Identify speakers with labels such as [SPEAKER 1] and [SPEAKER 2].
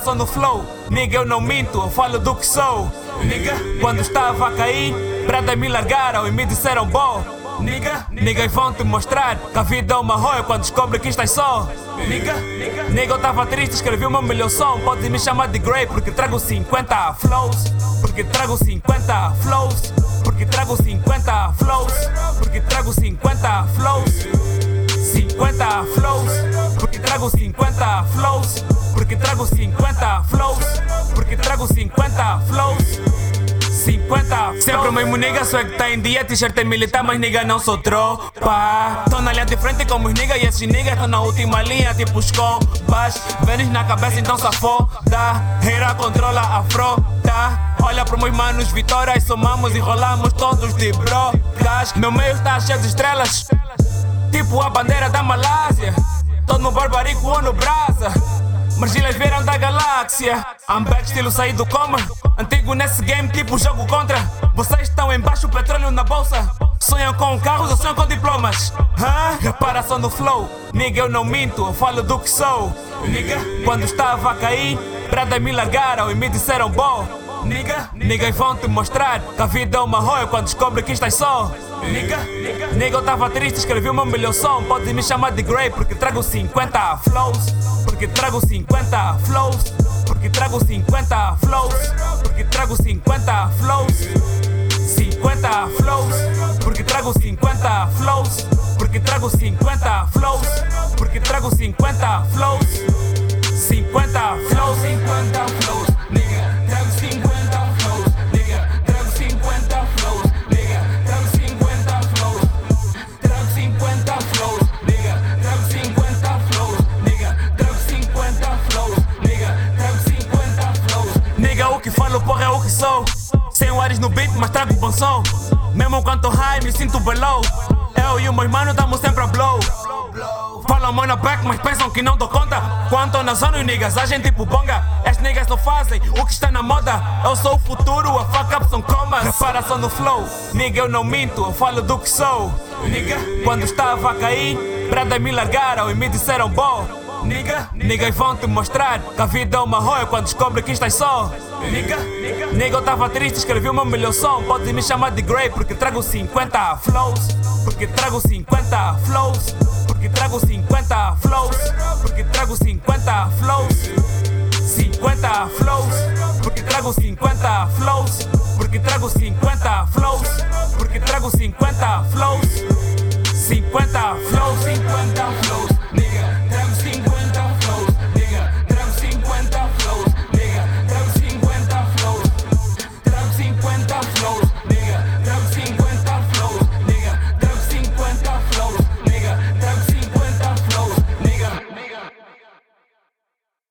[SPEAKER 1] Reparação no flow, nigga eu não minto, eu falo do que sou. Nigga, quando estava a cair, prada me largaram e me disseram bom. Nigga, nigga vão te mostrar que a vida é uma roia quando descobre que estás só. Nigga, nigga eu tava triste, escrevi o meu melhor som. Pode me chamar de Grey porque trago 50 flows. Porque trago 50 flows. Porque trago 50 flows. Porque trago 50 flows. 50 flows. Porque trago 50 flows. Porque trago 50 flows. Porque trago 50 flows. 50 Sempre o mesmo nigga, só é que tá em dia. T-shirt é militar, mas nigga não sou tropa. Tô na linha de frente como os niggas E esses niggas tão na última linha Tipo os compas Vênis na cabeça, então safoda Hera controla a frota. Olha pro meus manos, vitórias Somamos e rolamos todos de brocas Meu meio tá cheio de estrelas. Tipo a bandeira da Malásia. Tô no barbarico ou no brasa mas eles vieram da galáxia. I'm back, estilo saí do coma. Antigo nesse game, tipo jogo contra. Vocês estão embaixo, petróleo na bolsa. Sonham com carros ou sonham com diplomas? Hã? Reparação no flow. Nigga, eu não minto, eu falo do que sou. Nigga, quando estava a cair, Prada me largaram e me disseram bom. Nigga, niggas vão te mostrar que a vida é uma roia quando descobre que estás só. Nigga, nigga, eu tava triste, escrevi o meu melhor som. Pode me chamar de Grey porque trago 50 flows. Porque trago 50 flows. Porque trago 50 flows. Porque trago 50 flows. 50 flows. Porque trago 50 flows. Porque trago 50 flows. Porque trago 50 flows. 50 flows. 50 flows. O que falo, porra, é o que sou. Sem o Ares no beat, mas trago bom som. Mesmo quando high, me sinto below. Eu e os meus manos tamo sempre a blow. Falam mano back, mas pensam que não dou conta. Quanto na zona, os niggas agem tipo bonga. As niggas não fazem o que está na moda. Eu sou o futuro, a fuck up são comas. Reparação no flow, nigga eu não minto, eu falo do que sou. Nigga, quando estava a cair, Prada me largaram e me disseram bom. Nigga, niggas vão te mostrar que a vida é uma roia quando descobre que estás só. Nigga, nigga eu tava triste, escrevi meu melhor som. Pode me chamar de Grey porque trago 50 flows. Porque trago 50 flows. Porque trago 50 flows. Porque trago 50 flows. 50 flows. Porque trago 50 flows. Porque trago 50 flows. Porque trago 50 flows. 50 flows. 50 flows.